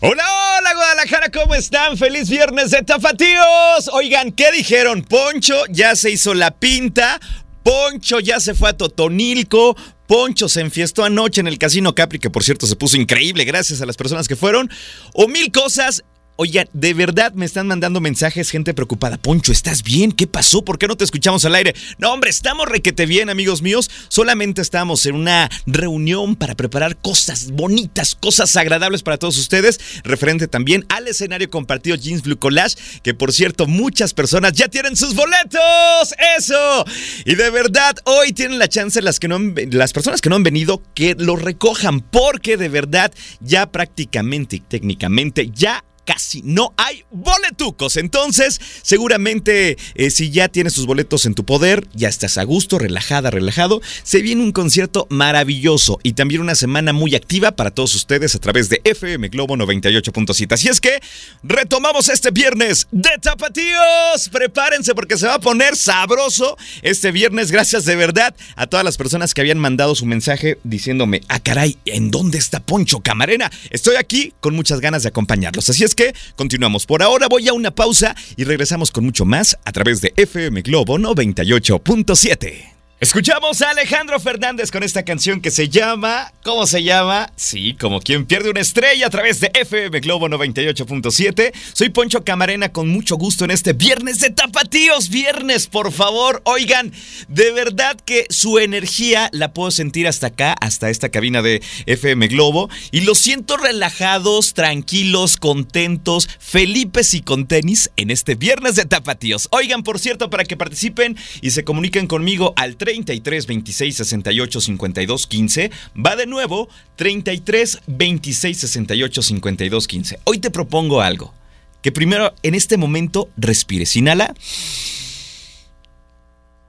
Hola, hola Guadalajara, ¿cómo están? Feliz viernes de tapatíos. Oigan, ¿qué dijeron? Poncho ya se hizo la pinta, Poncho ya se fue a Totonilco, Poncho se enfiestó anoche en el Casino Capri, que por cierto se puso increíble gracias a las personas que fueron, o mil cosas Oigan, de verdad me están mandando mensajes, gente preocupada. Poncho, ¿estás bien? ¿Qué pasó? ¿Por qué no te escuchamos al aire? No, hombre, estamos requete bien, amigos míos. Solamente estamos en una reunión para preparar cosas bonitas, cosas agradables para todos ustedes. Referente también al escenario compartido Jeans Blue Collage, que por cierto, muchas personas ya tienen sus boletos. ¡Eso! Y de verdad, hoy tienen la chance las, que no las personas que no han venido que lo recojan, porque de verdad ya prácticamente y técnicamente ya casi no hay boletucos. Entonces, seguramente eh, si ya tienes tus boletos en tu poder, ya estás a gusto, relajada, relajado, se viene un concierto maravilloso y también una semana muy activa para todos ustedes a través de FM Globo 98.7. Así es que retomamos este viernes de tapatíos. Prepárense porque se va a poner sabroso este viernes. Gracias de verdad a todas las personas que habían mandado su mensaje diciéndome, ah caray, ¿en dónde está Poncho Camarena? Estoy aquí con muchas ganas de acompañarlos. Así es que continuamos. Por ahora voy a una pausa y regresamos con mucho más a través de FM Globo 98.7. Escuchamos a Alejandro Fernández con esta canción que se llama, ¿cómo se llama? Sí, como quien pierde una estrella a través de FM Globo 98.7. Soy Poncho Camarena con mucho gusto en este viernes de tapatíos, viernes, por favor. Oigan, de verdad que su energía la puedo sentir hasta acá, hasta esta cabina de FM Globo y los siento relajados, tranquilos, contentos, felipes y con tenis en este viernes de tapatíos. Oigan, por cierto, para que participen y se comuniquen conmigo al 3 33 26 68 52 15. Va de nuevo 33 26 68 52 15. Hoy te propongo algo. Que primero en este momento respires. Inhala.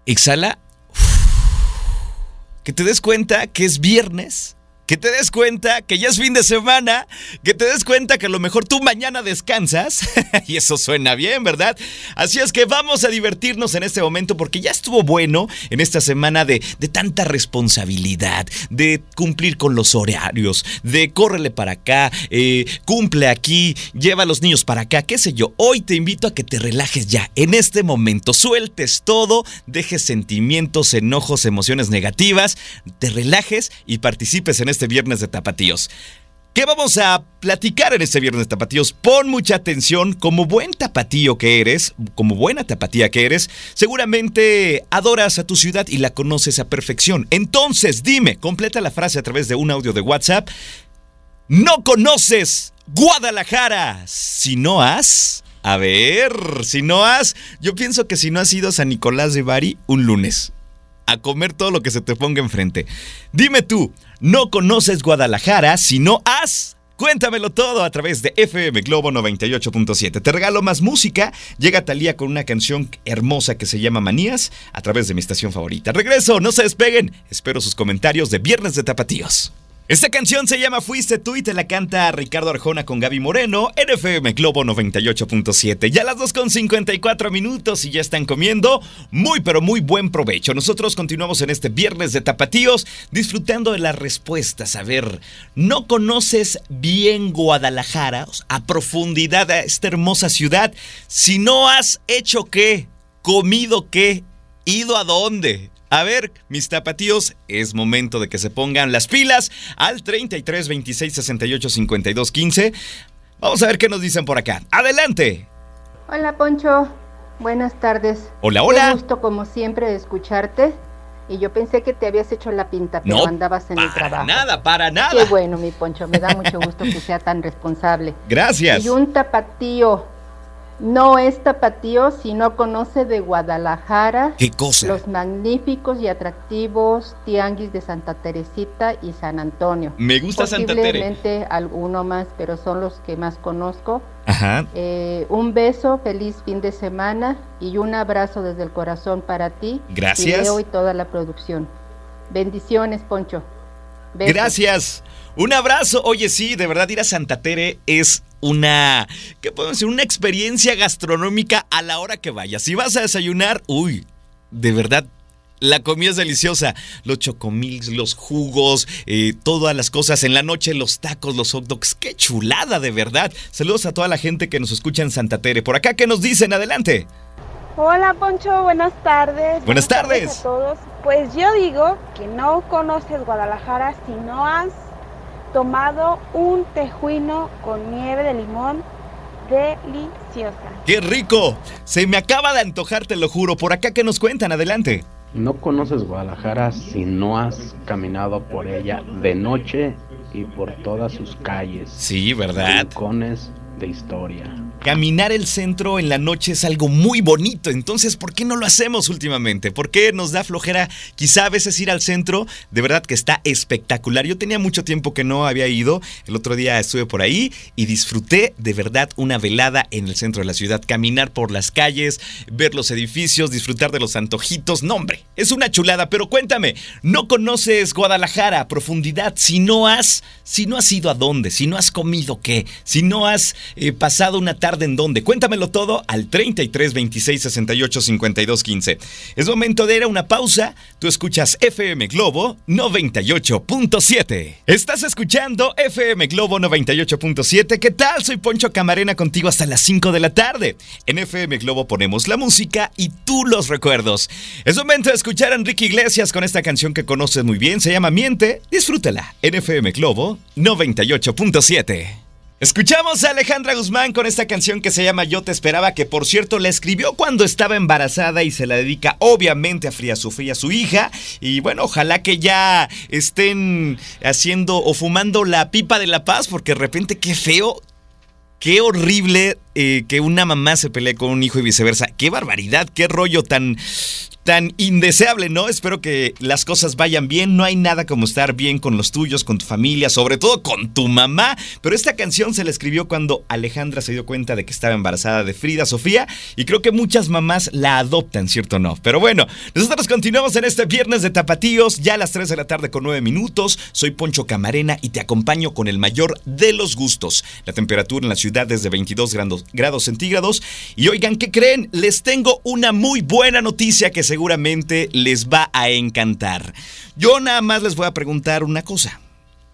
Exhala. Que te des cuenta que es viernes que te des cuenta que ya es fin de semana, que te des cuenta que a lo mejor tú mañana descansas, y eso suena bien, ¿verdad? Así es que vamos a divertirnos en este momento porque ya estuvo bueno en esta semana de, de tanta responsabilidad, de cumplir con los horarios, de córrele para acá, eh, cumple aquí, lleva a los niños para acá, qué sé yo. Hoy te invito a que te relajes ya, en este momento, sueltes todo, dejes sentimientos, enojos, emociones negativas, te relajes y participes en este este viernes de tapatíos. ¿Qué vamos a platicar en este viernes de tapatíos? Pon mucha atención, como buen tapatío que eres, como buena tapatía que eres, seguramente adoras a tu ciudad y la conoces a perfección. Entonces, dime, completa la frase a través de un audio de WhatsApp. No conoces Guadalajara si no has... A ver, si no has... Yo pienso que si no has ido a San Nicolás de Bari un lunes a comer todo lo que se te ponga enfrente. Dime tú, no conoces Guadalajara si no has... Cuéntamelo todo a través de FM Globo 98.7. Te regalo más música. Llega Talía con una canción hermosa que se llama Manías a través de mi estación favorita. Regreso, no se despeguen. Espero sus comentarios de Viernes de Tapatíos. Esta canción se llama Fuiste tú y te la canta Ricardo Arjona con Gaby Moreno, NFM Globo 98.7. Ya las 2.54 minutos y ya están comiendo. Muy pero muy buen provecho. Nosotros continuamos en este viernes de tapatíos disfrutando de las respuestas. A ver, ¿no conoces bien Guadalajara a profundidad a esta hermosa ciudad? Si no has hecho qué, comido qué, ido a dónde. A ver, mis tapatíos, es momento de que se pongan las pilas al 33 26 68 52 15. Vamos a ver qué nos dicen por acá. ¡Adelante! Hola, Poncho. Buenas tardes. Hola, hola. Me gusto, como siempre, de escucharte. Y yo pensé que te habías hecho la pinta, pero no, andabas en el trabajo. Para nada, para nada. Qué bueno, mi Poncho. Me da mucho gusto que sea tan responsable. Gracias. Y un tapatío no es tapatío si no conoce de Guadalajara. ¿Qué cosa? Los magníficos y atractivos tianguis de Santa Teresita y San Antonio. Me gusta Santa Teresita. Posiblemente alguno más, pero son los que más conozco. Ajá. Eh, un beso, feliz fin de semana y un abrazo desde el corazón para ti. Gracias. Y toda la producción. Bendiciones, Poncho. Gracias. Un abrazo. Oye, sí, de verdad ir a Santa Tere es una, ¿qué podemos decir? Una experiencia gastronómica a la hora que vayas. Si vas a desayunar, uy, de verdad, La comida es deliciosa. Los chocomils, los jugos, eh, todas las cosas. En la noche los tacos, los hot dogs. ¡Qué chulada, de verdad! Saludos a toda la gente que nos escucha en Santa Tere. Por acá, ¿qué nos dicen? Adelante. Hola Poncho, buenas tardes. Buenas, tardes. a todos. Pues yo digo que no conoces Guadalajara si no has tomado un tejuino con nieve de limón deliciosa. ¡Qué rico! Se me acaba de antojar, te lo juro. Por acá, ¿qué nos cuentan? Adelante. No conoces Guadalajara si no has caminado por ella de noche y por todas sus calles. Sí, ¿verdad? Rincones de historia. Caminar el centro en la noche es algo muy bonito, entonces ¿por qué no lo hacemos últimamente? ¿Por qué nos da flojera quizá a veces ir al centro? De verdad que está espectacular. Yo tenía mucho tiempo que no había ido, el otro día estuve por ahí y disfruté de verdad una velada en el centro de la ciudad, caminar por las calles, ver los edificios, disfrutar de los antojitos. No, hombre, es una chulada, pero cuéntame, ¿no conoces Guadalajara a profundidad? Si no has, si no has ido a dónde, si no has comido qué, si no has eh, pasado una tarde en dónde. Cuéntamelo todo al 33 26 68 52 15. Es momento de ir a una pausa. Tú escuchas FM Globo 98.7. Estás escuchando FM Globo 98.7. ¿Qué tal? Soy Poncho Camarena contigo hasta las 5 de la tarde. En FM Globo ponemos la música y tú los recuerdos. Es momento de escuchar a Enrique Iglesias con esta canción que conoces muy bien. Se llama Miente. Disfrútala en FM Globo 98.7. Escuchamos a Alejandra Guzmán con esta canción que se llama Yo te esperaba, que por cierto la escribió cuando estaba embarazada y se la dedica obviamente a Fría Sofía, su hija. Y bueno, ojalá que ya estén haciendo o fumando la pipa de la paz, porque de repente qué feo, qué horrible eh, que una mamá se pelee con un hijo y viceversa. Qué barbaridad, qué rollo tan tan indeseable, ¿no? Espero que las cosas vayan bien. No hay nada como estar bien con los tuyos, con tu familia, sobre todo con tu mamá. Pero esta canción se la escribió cuando Alejandra se dio cuenta de que estaba embarazada de Frida Sofía y creo que muchas mamás la adoptan, ¿cierto o no? Pero bueno, nosotros continuamos en este viernes de tapatíos, ya a las 3 de la tarde con 9 minutos. Soy Poncho Camarena y te acompaño con el mayor de los gustos. La temperatura en la ciudad es de 22 grados, grados centígrados. Y oigan, ¿qué creen? Les tengo una muy buena noticia que se seguramente les va a encantar. Yo nada más les voy a preguntar una cosa.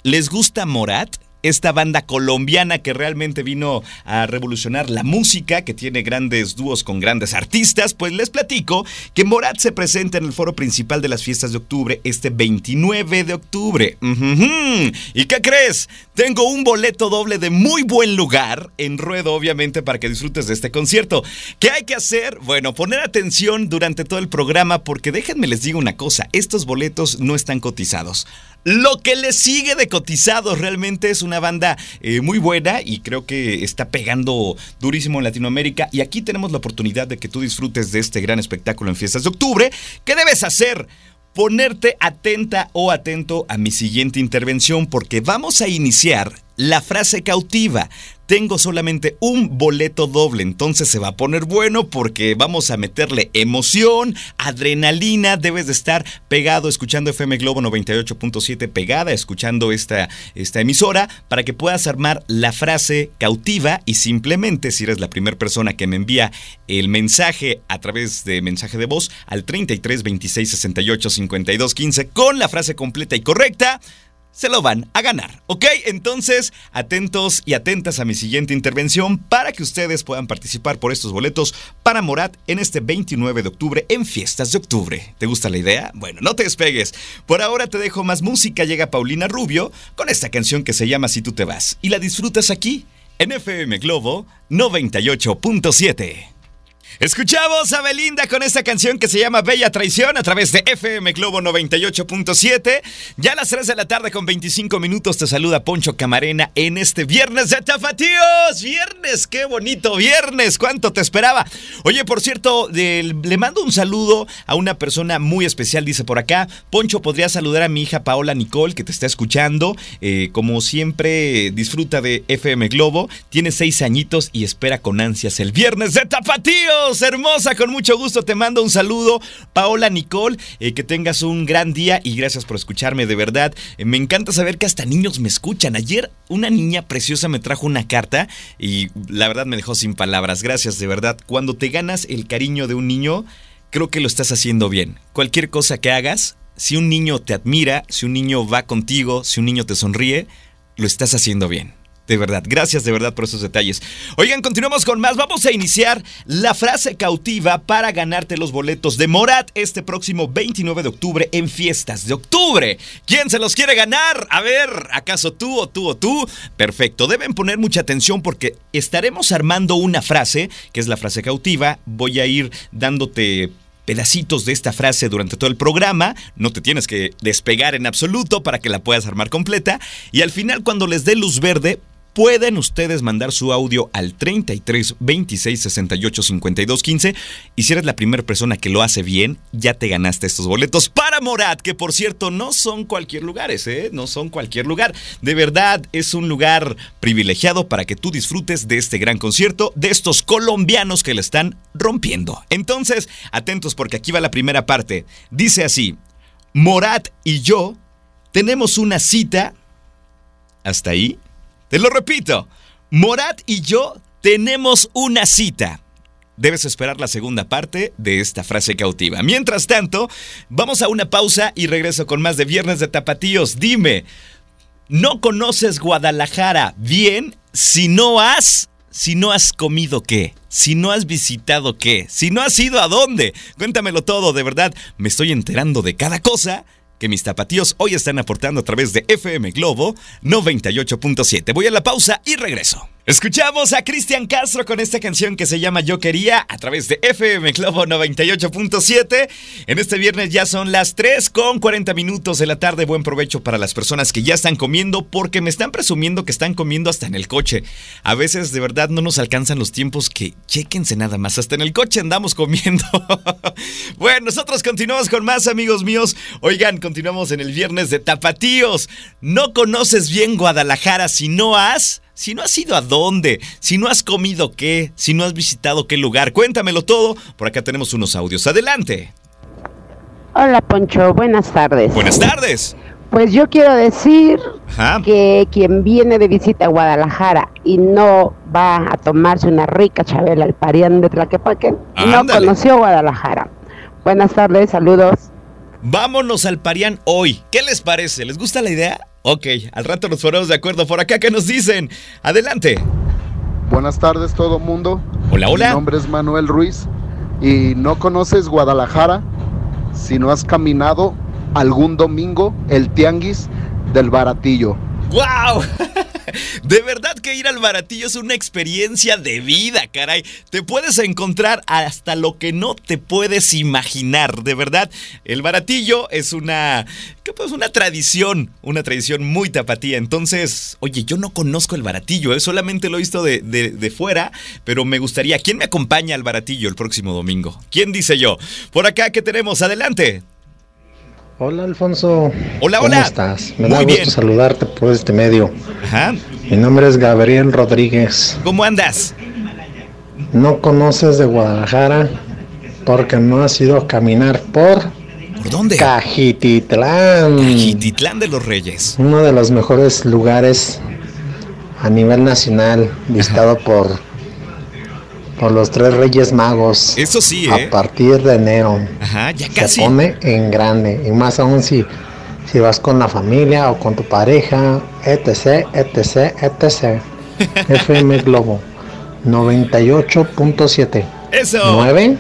¿Les gusta Morat? Esta banda colombiana que realmente vino a revolucionar la música, que tiene grandes dúos con grandes artistas, pues les platico que Morat se presenta en el foro principal de las fiestas de octubre este 29 de octubre. ¿Y qué crees? Tengo un boleto doble de muy buen lugar en ruedo, obviamente, para que disfrutes de este concierto. ¿Qué hay que hacer? Bueno, poner atención durante todo el programa porque déjenme les digo una cosa, estos boletos no están cotizados. Lo que le sigue de cotizados realmente es una banda eh, muy buena y creo que está pegando durísimo en Latinoamérica. Y aquí tenemos la oportunidad de que tú disfrutes de este gran espectáculo en fiestas de octubre. ¿Qué debes hacer? Ponerte atenta o atento a mi siguiente intervención porque vamos a iniciar la frase cautiva tengo solamente un boleto doble, entonces se va a poner bueno porque vamos a meterle emoción, adrenalina, debes de estar pegado escuchando FM Globo 98.7 pegada, escuchando esta, esta emisora para que puedas armar la frase cautiva y simplemente si eres la primera persona que me envía el mensaje a través de mensaje de voz al 33 26 68 52 15 con la frase completa y correcta, se lo van a ganar. ¿Ok? Entonces, atentos y atentas a mi siguiente intervención para que ustedes puedan participar por estos boletos para Morat en este 29 de octubre en Fiestas de Octubre. ¿Te gusta la idea? Bueno, no te despegues. Por ahora te dejo más música. Llega Paulina Rubio con esta canción que se llama Si tú te vas. Y la disfrutas aquí en FM Globo 98.7. Escuchamos a Belinda con esta canción que se llama Bella Traición a través de FM Globo 98.7. Ya a las 3 de la tarde con 25 minutos te saluda Poncho Camarena en este viernes de Tapatíos. Viernes, qué bonito viernes, cuánto te esperaba. Oye, por cierto, le mando un saludo a una persona muy especial, dice por acá. Poncho, podría saludar a mi hija Paola Nicole que te está escuchando. Eh, como siempre, disfruta de FM Globo. Tiene seis añitos y espera con ansias el viernes de Hermosa, con mucho gusto te mando un saludo, Paola Nicole, eh, que tengas un gran día y gracias por escucharme, de verdad. Eh, me encanta saber que hasta niños me escuchan. Ayer una niña preciosa me trajo una carta y la verdad me dejó sin palabras. Gracias, de verdad. Cuando te ganas el cariño de un niño, creo que lo estás haciendo bien. Cualquier cosa que hagas, si un niño te admira, si un niño va contigo, si un niño te sonríe, lo estás haciendo bien. De verdad, gracias de verdad por esos detalles. Oigan, continuamos con más. Vamos a iniciar la frase cautiva para ganarte los boletos de Morat este próximo 29 de octubre en Fiestas de Octubre. ¿Quién se los quiere ganar? A ver, ¿acaso tú o tú o tú? Perfecto, deben poner mucha atención porque estaremos armando una frase, que es la frase cautiva. Voy a ir dándote pedacitos de esta frase durante todo el programa, no te tienes que despegar en absoluto para que la puedas armar completa y al final cuando les dé luz verde pueden ustedes mandar su audio al 33 26 68 52 15 y si eres la primera persona que lo hace bien, ya te ganaste estos boletos para Morat, que por cierto no son cualquier lugar, ¿eh? No son cualquier lugar. De verdad es un lugar privilegiado para que tú disfrutes de este gran concierto de estos colombianos que le están rompiendo. Entonces, atentos porque aquí va la primera parte. Dice así, Morat y yo tenemos una cita. ¿Hasta ahí? Te lo repito, Morat y yo tenemos una cita. Debes esperar la segunda parte de esta frase cautiva. Mientras tanto, vamos a una pausa y regreso con más de Viernes de Tapatíos. Dime, ¿no conoces Guadalajara bien si no has si no has comido qué, si no has visitado qué, si no has ido a dónde. Cuéntamelo todo, de verdad, me estoy enterando de cada cosa que mis tapatíos hoy están aportando a través de FM Globo 98.7. Voy a la pausa y regreso. Escuchamos a Cristian Castro con esta canción que se llama Yo Quería a través de FM Globo 98.7. En este viernes ya son las 3 con 40 minutos de la tarde. Buen provecho para las personas que ya están comiendo porque me están presumiendo que están comiendo hasta en el coche. A veces de verdad no nos alcanzan los tiempos que chequense nada más. Hasta en el coche andamos comiendo. bueno, nosotros continuamos con más amigos míos. Oigan, continuamos en el viernes de Tapatíos. No conoces bien Guadalajara si no has si no has ido a dónde, si no has comido qué, si no has visitado qué lugar, cuéntamelo todo. Por acá tenemos unos audios. Adelante. Hola Poncho, buenas tardes. Buenas tardes. Pues yo quiero decir que quien viene de visita a Guadalajara y no va a tomarse una rica chabela al parián de Tlaquepaque, no conoció Guadalajara. Buenas tardes, saludos. Vámonos al parián hoy. ¿Qué les parece? ¿Les gusta la idea? Ok, al rato nos ponemos de acuerdo por acá. ¿Qué nos dicen? Adelante. Buenas tardes todo mundo. Hola, hola. Mi nombre es Manuel Ruiz y no conoces Guadalajara si no has caminado algún domingo el tianguis del baratillo. ¡Wow! De verdad que ir al baratillo es una experiencia de vida, caray. Te puedes encontrar hasta lo que no te puedes imaginar. De verdad, el baratillo es una, ¿qué pues? Una tradición, una tradición muy tapatía. Entonces, oye, yo no conozco el baratillo, ¿eh? solamente lo he visto de, de fuera, pero me gustaría. ¿Quién me acompaña al baratillo el próximo domingo? ¿Quién dice yo? Por acá, ¿qué tenemos? Adelante. Hola Alfonso. Hola, ¿Cómo hola. estás? Me da gusto saludarte por este medio. Ajá. Mi nombre es Gabriel Rodríguez. ¿Cómo andas? No conoces de Guadalajara porque no has ido a caminar por. ¿Por dónde? Cajititlán. Cajititlán de los Reyes. Uno de los mejores lugares a nivel nacional visitado por por los tres Reyes Magos. Eso sí, ¿eh? A partir de enero. Ajá, ya casi. Se pone en grande. Y más aún si, si vas con la familia o con tu pareja, etc, etc, etc. FM Globo 98.7. Eso. 9,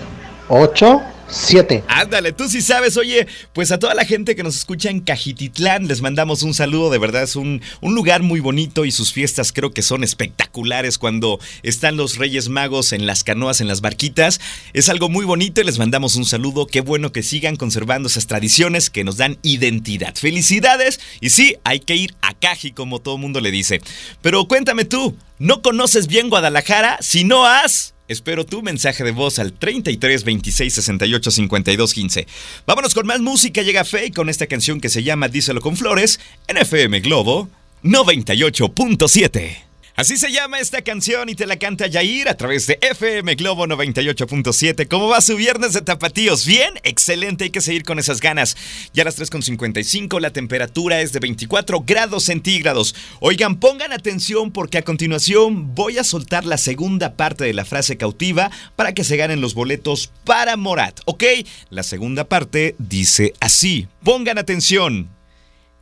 8, 7. Ándale, tú sí sabes, oye, pues a toda la gente que nos escucha en Cajititlán les mandamos un saludo, de verdad es un, un, lugar muy bonito y sus fiestas creo que son espectaculares cuando están los Reyes Magos en las canoas, en las barquitas, es algo muy bonito y les mandamos un saludo, qué bueno que sigan conservando esas tradiciones que nos dan identidad. Felicidades y sí, hay que ir a Caji como todo mundo le dice. Pero cuéntame tú, ¿no conoces bien Guadalajara? Si no has... Espero tu mensaje de voz al 33 26 68 52 15. Vámonos con más música. Llega Faye con esta canción que se llama Díselo con Flores en FM Globo 98.7. Así se llama esta canción y te la canta Yair a través de FM Globo 98.7. ¿Cómo va su viernes de tapatíos? Bien, excelente, hay que seguir con esas ganas. Ya a las 3.55 la temperatura es de 24 grados centígrados. Oigan, pongan atención porque a continuación voy a soltar la segunda parte de la frase cautiva para que se ganen los boletos para Morat, ¿ok? La segunda parte dice así, pongan atención.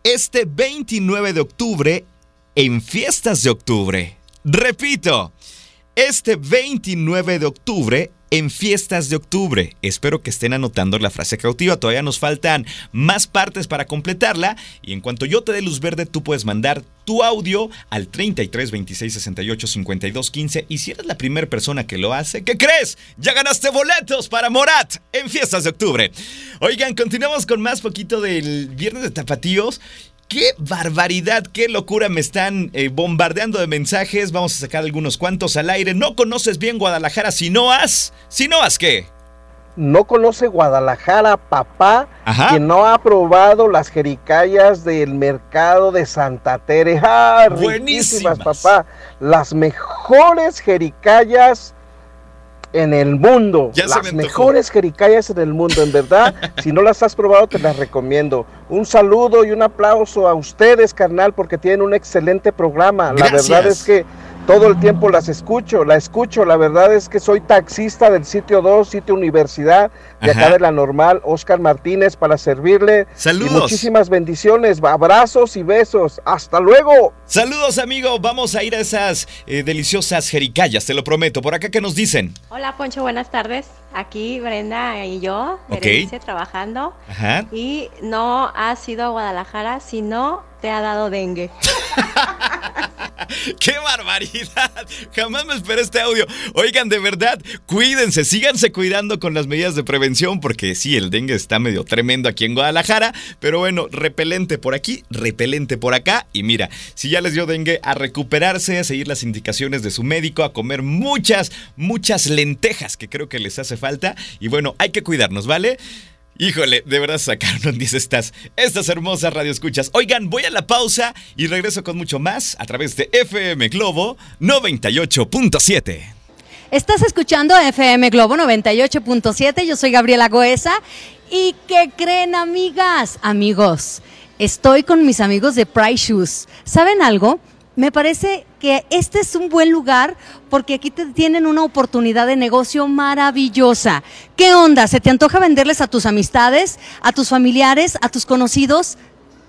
Este 29 de octubre en fiestas de octubre. Repito, este 29 de octubre en fiestas de octubre. Espero que estén anotando la frase cautiva. Todavía nos faltan más partes para completarla. Y en cuanto yo te dé luz verde, tú puedes mandar tu audio al 33 26 68 52 15. Y si eres la primera persona que lo hace, ¿qué crees? Ya ganaste boletos para Morat en fiestas de octubre. Oigan, continuamos con más poquito del viernes de tapatíos. ¡Qué barbaridad! ¡Qué locura! Me están eh, bombardeando de mensajes. Vamos a sacar algunos cuantos al aire. ¿No conoces bien Guadalajara si no has? ¿Si no has qué? No conoce Guadalajara, papá, que no ha probado las jericayas del mercado de Santa Tere. ¡Ah, Buenísimas, papá! Las mejores jericayas en el mundo. las mejores jericayas en el mundo, en verdad. si no las has probado, te las recomiendo. Un saludo y un aplauso a ustedes, carnal, porque tienen un excelente programa. La verdad es que todo el tiempo las escucho, la escucho. La verdad es que soy taxista del sitio 2, sitio universidad, de acá de la normal, Oscar Martínez, para servirle. Saludos. muchísimas bendiciones, abrazos y besos. Hasta luego. Saludos, amigo. Vamos a ir a esas eh, deliciosas jericayas, te lo prometo. Por acá, ¿qué nos dicen? Hola, Poncho, buenas tardes. Aquí Brenda y yo, Berenice, trabajando. Ajá. Y no has ido a Guadalajara si no te ha dado dengue. ¡Qué barbaridad! Jamás me esperé este audio. Oigan, de verdad, cuídense, síganse cuidando con las medidas de prevención, porque sí, el dengue está medio tremendo aquí en Guadalajara, pero bueno, repelente por aquí, repelente por acá. Y mira, si ya les dio dengue, a recuperarse, a seguir las indicaciones de su médico, a comer muchas, muchas lentejas que creo que les hace falta. Y bueno, hay que cuidarnos, ¿vale? Híjole, de verdad sacaron 10 estas, estas hermosas radioescuchas. Oigan, voy a la pausa y regreso con mucho más a través de FM Globo 98.7. Estás escuchando FM Globo 98.7, yo soy Gabriela Goesa. ¿Y qué creen, amigas? Amigos, estoy con mis amigos de Price Shoes. ¿Saben algo? Me parece que este es un buen lugar porque aquí te tienen una oportunidad de negocio maravillosa. ¿Qué onda? ¿Se te antoja venderles a tus amistades, a tus familiares, a tus conocidos?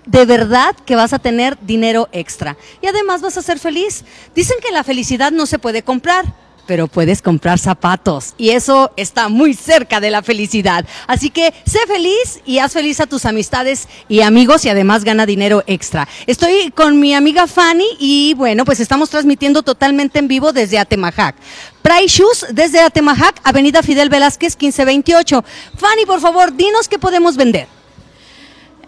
de verdad que vas a tener dinero extra. Y además vas a ser feliz. Dicen que la felicidad no se puede comprar pero puedes comprar zapatos y eso está muy cerca de la felicidad. Así que sé feliz y haz feliz a tus amistades y amigos y además gana dinero extra. Estoy con mi amiga Fanny y bueno, pues estamos transmitiendo totalmente en vivo desde Atemajac. Price Shoes desde Atemajac, Avenida Fidel Velázquez 1528. Fanny, por favor, dinos qué podemos vender.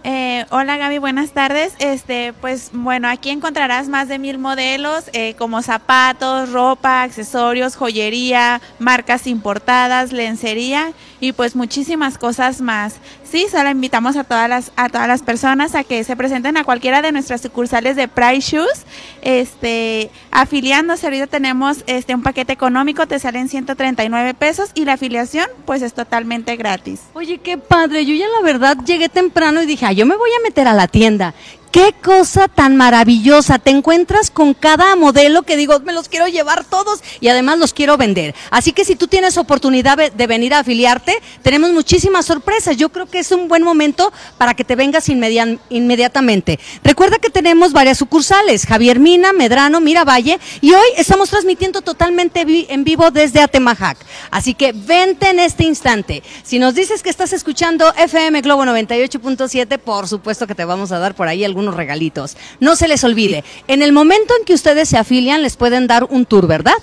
Eh, hola Gaby, buenas tardes. Este, pues bueno, aquí encontrarás más de mil modelos eh, como zapatos, ropa, accesorios, joyería, marcas importadas, lencería y pues muchísimas cosas más. Sí, solo invitamos a todas las a todas las personas a que se presenten a cualquiera de nuestras sucursales de Price Shoes, este, afiliándose. Ahorita tenemos este un paquete económico, te salen 139 pesos y la afiliación pues es totalmente gratis. Oye, qué padre. Yo ya la verdad llegué temprano y dije, yo me voy a meter a la tienda. Qué cosa tan maravillosa. Te encuentras con cada modelo que digo, me los quiero llevar todos y además los quiero vender. Así que si tú tienes oportunidad de venir a afiliarte, tenemos muchísimas sorpresas. Yo creo que es un buen momento para que te vengas inmediatamente. Recuerda que tenemos varias sucursales, Javier Mina, Medrano, Miravalle, y hoy estamos transmitiendo totalmente en vivo desde Atemajac. Así que vente en este instante. Si nos dices que estás escuchando FM Globo 98.7, por supuesto que te vamos a dar por ahí algún regalitos. No se les olvide, en el momento en que ustedes se afilian les pueden dar un tour, ¿verdad?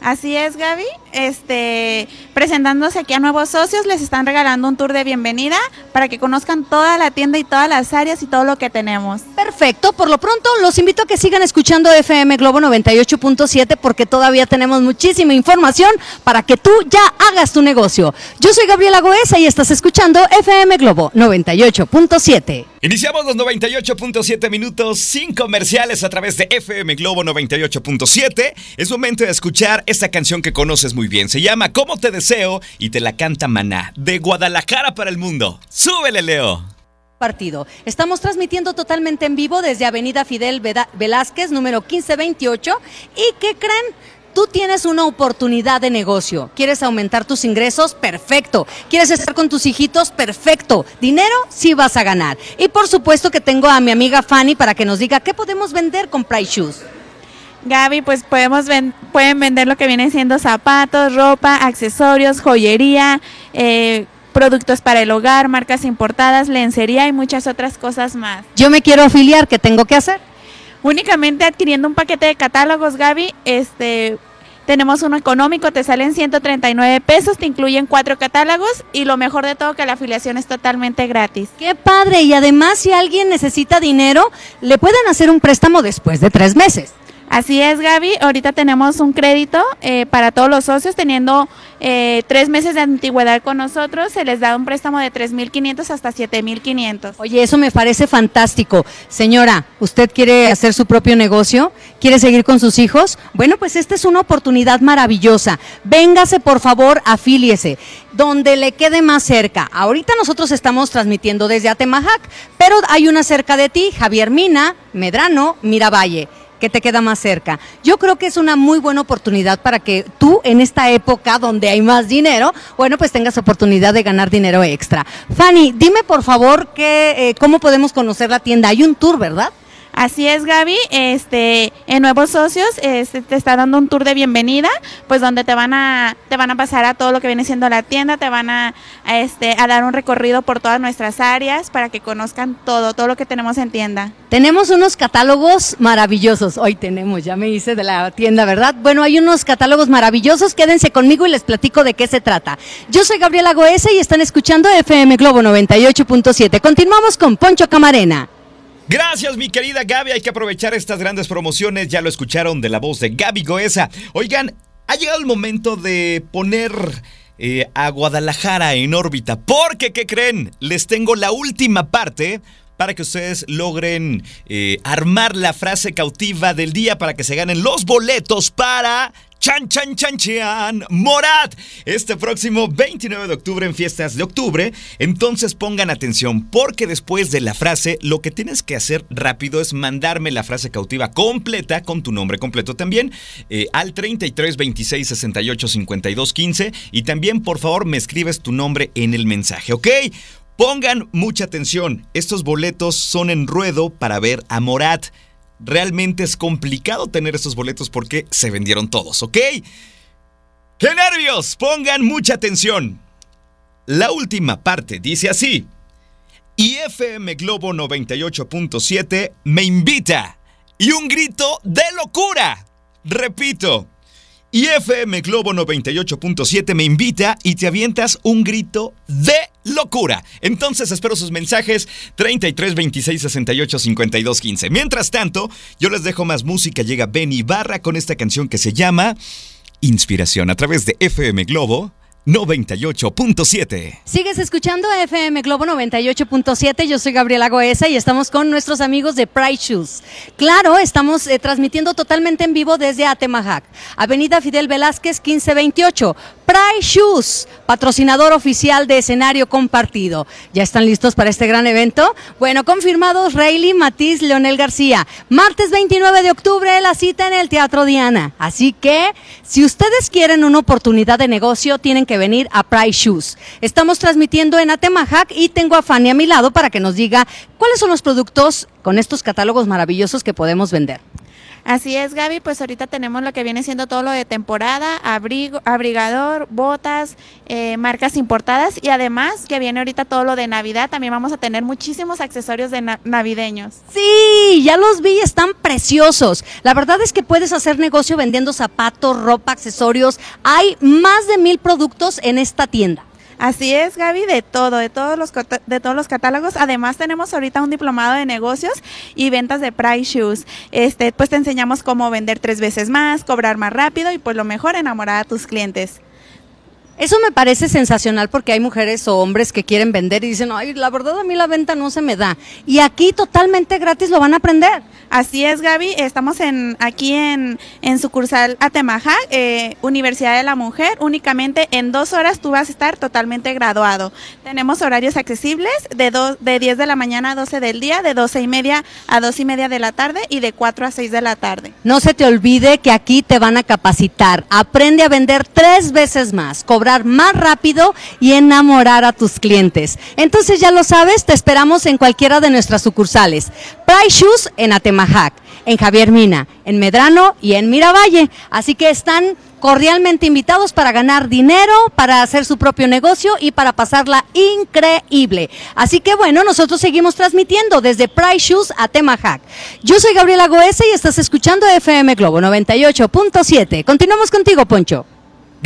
Así es, Gaby. Este, presentándose aquí a nuevos socios, les están regalando un tour de bienvenida para que conozcan toda la tienda y todas las áreas y todo lo que tenemos. Perfecto, por lo pronto los invito a que sigan escuchando FM Globo 98.7 porque todavía tenemos muchísima información para que tú ya hagas tu negocio. Yo soy Gabriela Goesa y estás escuchando FM Globo 98.7. Iniciamos los 98.7 minutos sin comerciales a través de FM Globo 98.7. Es momento de escuchar esta canción que conoces muy bien. Se llama Cómo te deseo y te la canta Maná, de Guadalajara para el mundo. ¡Súbele, Leo! partido. Estamos transmitiendo totalmente en vivo desde Avenida Fidel Velázquez, número 1528. ¿Y qué creen? Tú tienes una oportunidad de negocio. ¿Quieres aumentar tus ingresos? Perfecto. ¿Quieres estar con tus hijitos? Perfecto. ¿Dinero? Sí vas a ganar. Y por supuesto que tengo a mi amiga Fanny para que nos diga qué podemos vender con Price Shoes. Gaby, pues podemos pueden vender lo que viene siendo zapatos, ropa, accesorios, joyería, eh, productos para el hogar, marcas importadas, lencería y muchas otras cosas más. Yo me quiero afiliar, ¿qué tengo que hacer? Únicamente adquiriendo un paquete de catálogos, Gaby, este, tenemos uno económico, te salen 139 pesos, te incluyen cuatro catálogos y lo mejor de todo que la afiliación es totalmente gratis. ¡Qué padre! Y además si alguien necesita dinero, le pueden hacer un préstamo después de tres meses. Así es, Gaby. Ahorita tenemos un crédito eh, para todos los socios, teniendo eh, tres meses de antigüedad con nosotros. Se les da un préstamo de 3.500 hasta 7.500. Oye, eso me parece fantástico. Señora, ¿usted quiere hacer su propio negocio? ¿Quiere seguir con sus hijos? Bueno, pues esta es una oportunidad maravillosa. Véngase, por favor, afíliese. Donde le quede más cerca. Ahorita nosotros estamos transmitiendo desde Atemajac, pero hay una cerca de ti, Javier Mina, Medrano, Miravalle que te queda más cerca. Yo creo que es una muy buena oportunidad para que tú en esta época donde hay más dinero, bueno, pues tengas oportunidad de ganar dinero extra. Fanny, dime por favor que, eh, cómo podemos conocer la tienda. Hay un tour, ¿verdad? Así es, Gaby. Este, en Nuevos Socios este, te está dando un tour de bienvenida, pues donde te van a te van a pasar a todo lo que viene siendo la tienda, te van a, este a dar un recorrido por todas nuestras áreas para que conozcan todo, todo lo que tenemos en tienda. Tenemos unos catálogos maravillosos. Hoy tenemos, ya me hice de la tienda, ¿verdad? Bueno, hay unos catálogos maravillosos. Quédense conmigo y les platico de qué se trata. Yo soy Gabriela Goese y están escuchando FM Globo 98.7. Continuamos con Poncho Camarena. Gracias, mi querida Gaby. Hay que aprovechar estas grandes promociones. Ya lo escucharon de la voz de Gaby Goesa. Oigan, ha llegado el momento de poner eh, a Guadalajara en órbita. Porque, ¿qué creen? Les tengo la última parte para que ustedes logren eh, armar la frase cautiva del día para que se ganen los boletos para Chan Chan Chan Chan Morat este próximo 29 de octubre en fiestas de octubre. Entonces pongan atención porque después de la frase lo que tienes que hacer rápido es mandarme la frase cautiva completa con tu nombre completo también eh, al 33 26 68 52 15 y también por favor me escribes tu nombre en el mensaje, ¿ok? Pongan mucha atención, estos boletos son en ruedo para ver a Morat realmente es complicado tener estos boletos porque se vendieron todos, ¿ok? ¡Qué nervios! Pongan mucha atención. La última parte dice así. Y FM Globo 98.7 me invita. Y un grito de locura. Repito, y FM Globo 98.7 me invita y te avientas un grito de locura. Entonces espero sus mensajes 33 26 68 52 15. Mientras tanto, yo les dejo más música. Llega Benny Barra con esta canción que se llama Inspiración a través de FM Globo 98.7. Sigues escuchando FM Globo 98.7. Yo soy Gabriela Goesa y estamos con nuestros amigos de Price Shoes. Claro, estamos eh, transmitiendo totalmente en vivo desde Atemajac, Avenida Fidel Velázquez 1528. Price Shoes, patrocinador oficial de escenario compartido. ¿Ya están listos para este gran evento? Bueno, confirmados Rayleigh, Matiz, Leonel García. Martes 29 de octubre la cita en el Teatro Diana. Así que, si ustedes quieren una oportunidad de negocio, tienen que venir a Price Shoes. Estamos transmitiendo en Atemajac y tengo a Fanny a mi lado para que nos diga cuáles son los productos con estos catálogos maravillosos que podemos vender. Así es, Gaby, pues ahorita tenemos lo que viene siendo todo lo de temporada, abrigo, abrigador, botas, eh, marcas importadas y además que viene ahorita todo lo de Navidad, también vamos a tener muchísimos accesorios de navideños. Sí, ya los vi, están preciosos. La verdad es que puedes hacer negocio vendiendo zapatos, ropa, accesorios. Hay más de mil productos en esta tienda. Así es, Gaby, de todo, de todos los de todos los catálogos. Además tenemos ahorita un diplomado de negocios y ventas de price shoes. Este, pues te enseñamos cómo vender tres veces más, cobrar más rápido y pues lo mejor enamorar a tus clientes. Eso me parece sensacional porque hay mujeres o hombres que quieren vender y dicen, ay, la verdad a mí la venta no se me da. Y aquí totalmente gratis lo van a aprender. Así es, Gaby. Estamos en aquí en, en sucursal Atemaja, eh, Universidad de la Mujer. Únicamente en dos horas tú vas a estar totalmente graduado. Tenemos horarios accesibles de, do, de 10 de la mañana a 12 del día, de 12 y media a 2 y media de la tarde y de 4 a 6 de la tarde. No se te olvide que aquí te van a capacitar. Aprende a vender tres veces más más rápido y enamorar a tus clientes. Entonces ya lo sabes, te esperamos en cualquiera de nuestras sucursales. Price Shoes en Atemajac, en Javier Mina, en Medrano y en Miravalle. Así que están cordialmente invitados para ganar dinero, para hacer su propio negocio y para pasarla increíble. Así que bueno, nosotros seguimos transmitiendo desde Price Shoes a Temajac. Yo soy Gabriela Goesa y estás escuchando FM Globo 98.7. Continuamos contigo, Poncho.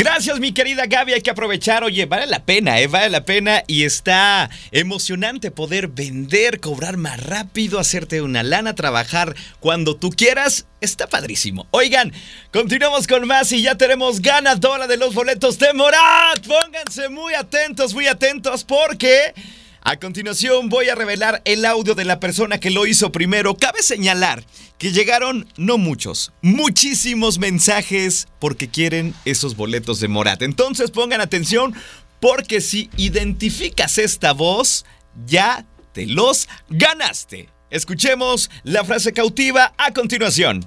Gracias, mi querida Gaby. Hay que aprovechar. Oye, vale la pena, ¿eh? Vale la pena. Y está emocionante poder vender, cobrar más rápido, hacerte una lana, trabajar cuando tú quieras. Está padrísimo. Oigan, continuamos con más y ya tenemos ganadora de los boletos de Morat. Pónganse muy atentos, muy atentos, porque. A continuación voy a revelar el audio de la persona que lo hizo primero. Cabe señalar que llegaron no muchos, muchísimos mensajes porque quieren esos boletos de Morat. Entonces pongan atención porque si identificas esta voz, ya te los ganaste. Escuchemos la frase cautiva a continuación.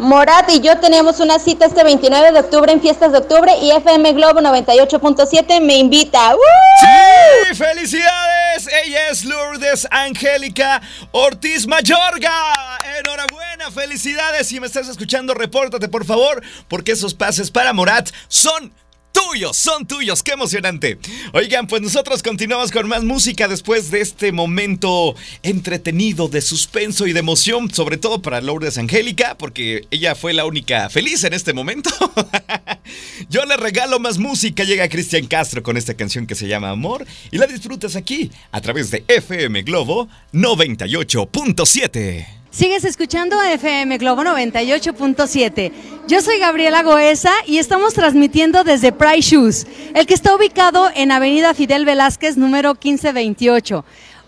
Morat y yo tenemos una cita este 29 de octubre en Fiestas de Octubre y FM Globo 98.7 me invita. ¡Sí! ¡Felicidades! Ella es Lourdes Angélica Ortiz Mayorga. Enhorabuena, felicidades. Si me estás escuchando, repórtate por favor, porque esos pases para Morat son tuyos, son tuyos, qué emocionante. Oigan, pues nosotros continuamos con más música después de este momento entretenido de suspenso y de emoción, sobre todo para Lourdes Angélica, porque ella fue la única feliz en este momento. Yo le regalo más música, llega Cristian Castro con esta canción que se llama Amor y la disfrutas aquí a través de FM Globo 98.7. Sigues escuchando FM Globo 98.7. Yo soy Gabriela Goesa y estamos transmitiendo desde Price Shoes, el que está ubicado en Avenida Fidel Velázquez número 1528.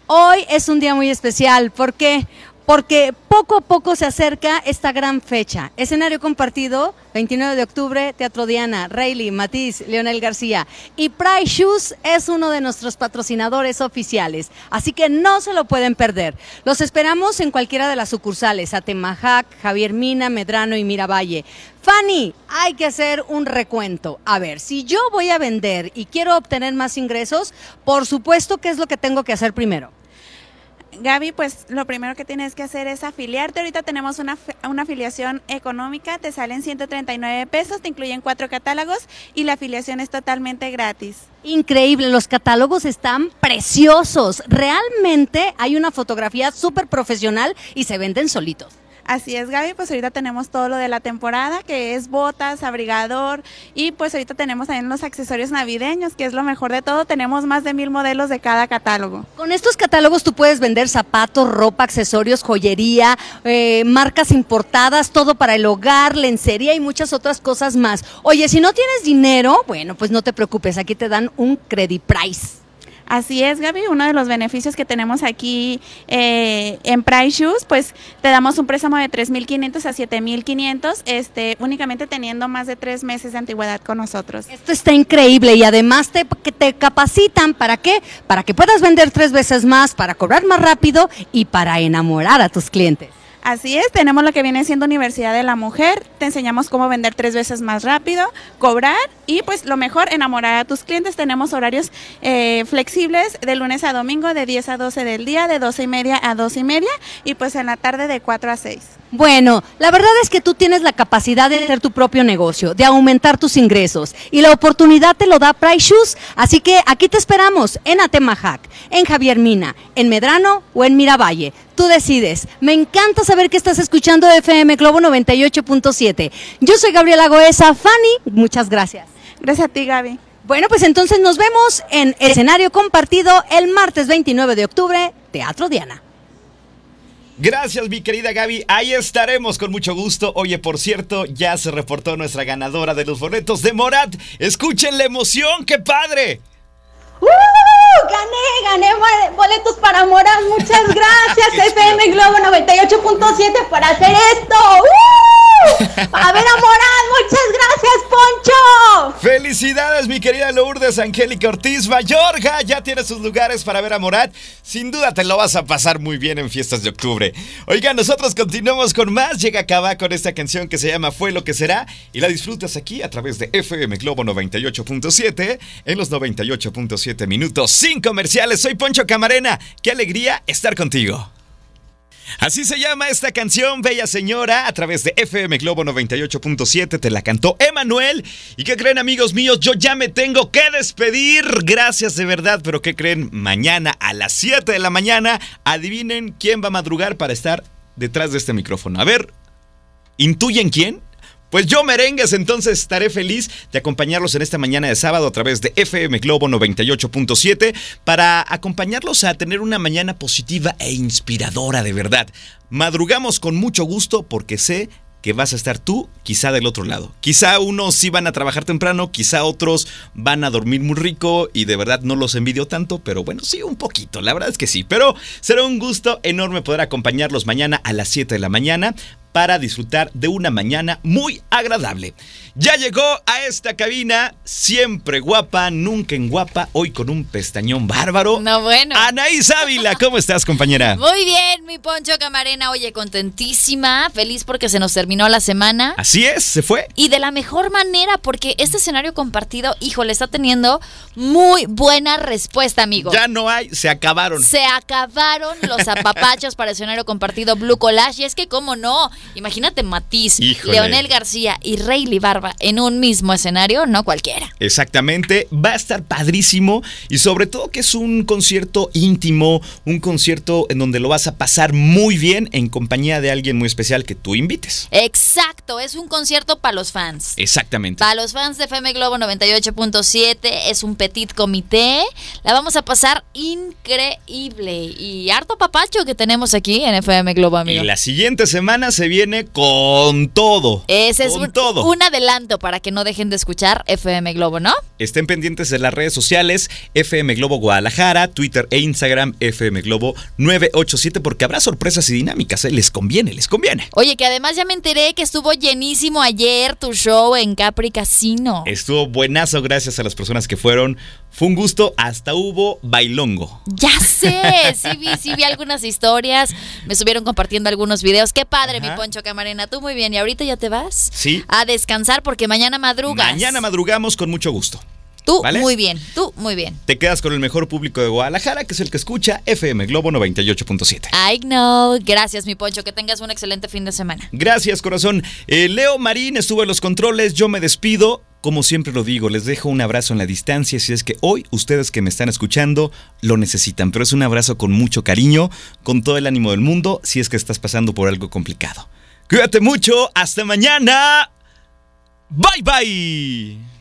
Hoy es un día muy especial, ¿por qué? Porque poco a poco se acerca esta gran fecha. Escenario compartido, 29 de octubre, Teatro Diana, Rayleigh, Matiz, Leonel García. Y Price Shoes es uno de nuestros patrocinadores oficiales, así que no se lo pueden perder. Los esperamos en cualquiera de las sucursales, Atemajac, Javier Mina, Medrano y Miravalle. Fanny, hay que hacer un recuento. A ver, si yo voy a vender y quiero obtener más ingresos, por supuesto, ¿qué es lo que tengo que hacer primero? Gaby, pues lo primero que tienes que hacer es afiliarte. Ahorita tenemos una, una, afiliación económica, te salen 139 pesos, te incluyen cuatro catálogos y la afiliación es totalmente gratis. Increíble, los catálogos están preciosos. Realmente hay una fotografía súper profesional y se venden solitos. Así es, Gaby, pues ahorita tenemos todo lo de la temporada, que es botas, abrigador, y pues ahorita tenemos también los accesorios navideños, que es lo mejor de todo, tenemos más de mil modelos de cada catálogo. Con estos catálogos tú puedes vender zapatos, ropa, accesorios, joyería, eh, marcas importadas, todo para el hogar, lencería y muchas otras cosas más. Oye, si no tienes dinero, bueno, pues no te preocupes, aquí te dan un credit price. Así es, Gaby. Uno de los beneficios que tenemos aquí eh, en Price Shoes, pues te damos un préstamo de 3.500 a 7.500, este, únicamente teniendo más de tres meses de antigüedad con nosotros. Esto está increíble y además te, te capacitan para qué? Para que puedas vender tres veces más, para cobrar más rápido y para enamorar a tus clientes. Así es, tenemos lo que viene siendo Universidad de la Mujer, te enseñamos cómo vender tres veces más rápido, cobrar y pues lo mejor, enamorar a tus clientes. Tenemos horarios eh, flexibles de lunes a domingo de 10 a 12 del día, de 12 y media a 2 y media y pues en la tarde de 4 a 6. Bueno, la verdad es que tú tienes la capacidad de hacer tu propio negocio, de aumentar tus ingresos y la oportunidad te lo da Price Shoes, así que aquí te esperamos en Atemajac, en Javier Mina, en Medrano o en Miravalle. Tú decides. Me encanta saber que estás escuchando FM Globo 98.7. Yo soy Gabriela Goesa, Fanny, muchas gracias. Gracias a ti, Gaby. Bueno, pues entonces nos vemos en escenario compartido el martes 29 de octubre, Teatro Diana. Gracias, mi querida Gaby. Ahí estaremos con mucho gusto. Oye, por cierto, ya se reportó nuestra ganadora de los boletos de Morat. Escuchen la emoción, qué padre. Gané, gané boletos para Morat. Muchas gracias, FM Globo 98.7 por hacer esto. ¡Uh! A ver, Morat, muchas gracias, Poncho. Felicidades, mi querida Lourdes Angélica Ortiz Mayorga. Ya tienes sus lugares para ver a Morat. Sin duda te lo vas a pasar muy bien en fiestas de octubre. Oiga, nosotros continuamos con más. Llega acaba con esta canción que se llama Fue lo que será y la disfrutas aquí a través de FM Globo 98.7 en los 98.7 minutos sin comerciales. Soy Poncho Camarena. Qué alegría estar contigo. Así se llama esta canción, Bella Señora, a través de FM Globo 98.7. Te la cantó Emanuel. ¿Y qué creen, amigos míos? Yo ya me tengo que despedir. Gracias de verdad, pero ¿qué creen? Mañana a las 7 de la mañana, adivinen quién va a madrugar para estar detrás de este micrófono. A ver, ¿intuyen quién? Pues yo merengues, entonces estaré feliz de acompañarlos en esta mañana de sábado a través de FM Globo 98.7 para acompañarlos a tener una mañana positiva e inspiradora de verdad. Madrugamos con mucho gusto porque sé que vas a estar tú quizá del otro lado. Quizá unos sí van a trabajar temprano, quizá otros van a dormir muy rico y de verdad no los envidio tanto, pero bueno, sí, un poquito, la verdad es que sí. Pero será un gusto enorme poder acompañarlos mañana a las 7 de la mañana para disfrutar de una mañana muy agradable. Ya llegó a esta cabina, siempre guapa, nunca en guapa, hoy con un pestañón bárbaro. No, bueno. Anaís Ávila, ¿cómo estás, compañera? Muy bien, mi Poncho Camarena. Oye, contentísima, feliz porque se nos terminó la semana. Así es, se fue. Y de la mejor manera, porque este escenario compartido, híjole, está teniendo muy buena respuesta, amigo. Ya no hay, se acabaron. Se acabaron los apapachos para escenario compartido Blue Collage. Y es que, ¿cómo no? Imagínate Matiz, Leonel García y Rayleigh Barba en un mismo escenario, no cualquiera. Exactamente, va a estar padrísimo y sobre todo que es un concierto íntimo, un concierto en donde lo vas a pasar muy bien en compañía de alguien muy especial que tú invites. Exacto, es un concierto para los fans. Exactamente. Para los fans de FM Globo 98.7, es un petit comité. La vamos a pasar increíble y harto papacho que tenemos aquí en FM Globo, amigo. Y la siguiente semana se viene con todo. Ese es un, todo. un adelanto para que no dejen de escuchar FM Globo, ¿no? Estén pendientes de las redes sociales FM Globo Guadalajara, Twitter e Instagram FM Globo 987 porque habrá sorpresas y dinámicas, ¿eh? les conviene, les conviene. Oye, que además ya me enteré que estuvo llenísimo ayer tu show en Capri Casino. Estuvo buenazo gracias a las personas que fueron. Fue un gusto, hasta hubo bailongo. Ya sé, sí vi, sí vi algunas historias, me estuvieron compartiendo algunos videos. Qué padre, mi Poncho Camarena, tú muy bien. ¿Y ahorita ya te vas? Sí. A descansar porque mañana madrugas. Mañana madrugamos con mucho gusto. Tú muy bien, tú muy bien. Te quedas con el mejor público de Guadalajara, que es el que escucha FM Globo 98.7. I know. Gracias, mi Poncho. Que tengas un excelente fin de semana. Gracias, corazón. Eh, Leo Marín estuvo en los controles. Yo me despido. Como siempre lo digo, les dejo un abrazo en la distancia si es que hoy ustedes que me están escuchando lo necesitan, pero es un abrazo con mucho cariño, con todo el ánimo del mundo si es que estás pasando por algo complicado. Cuídate mucho, hasta mañana. Bye bye.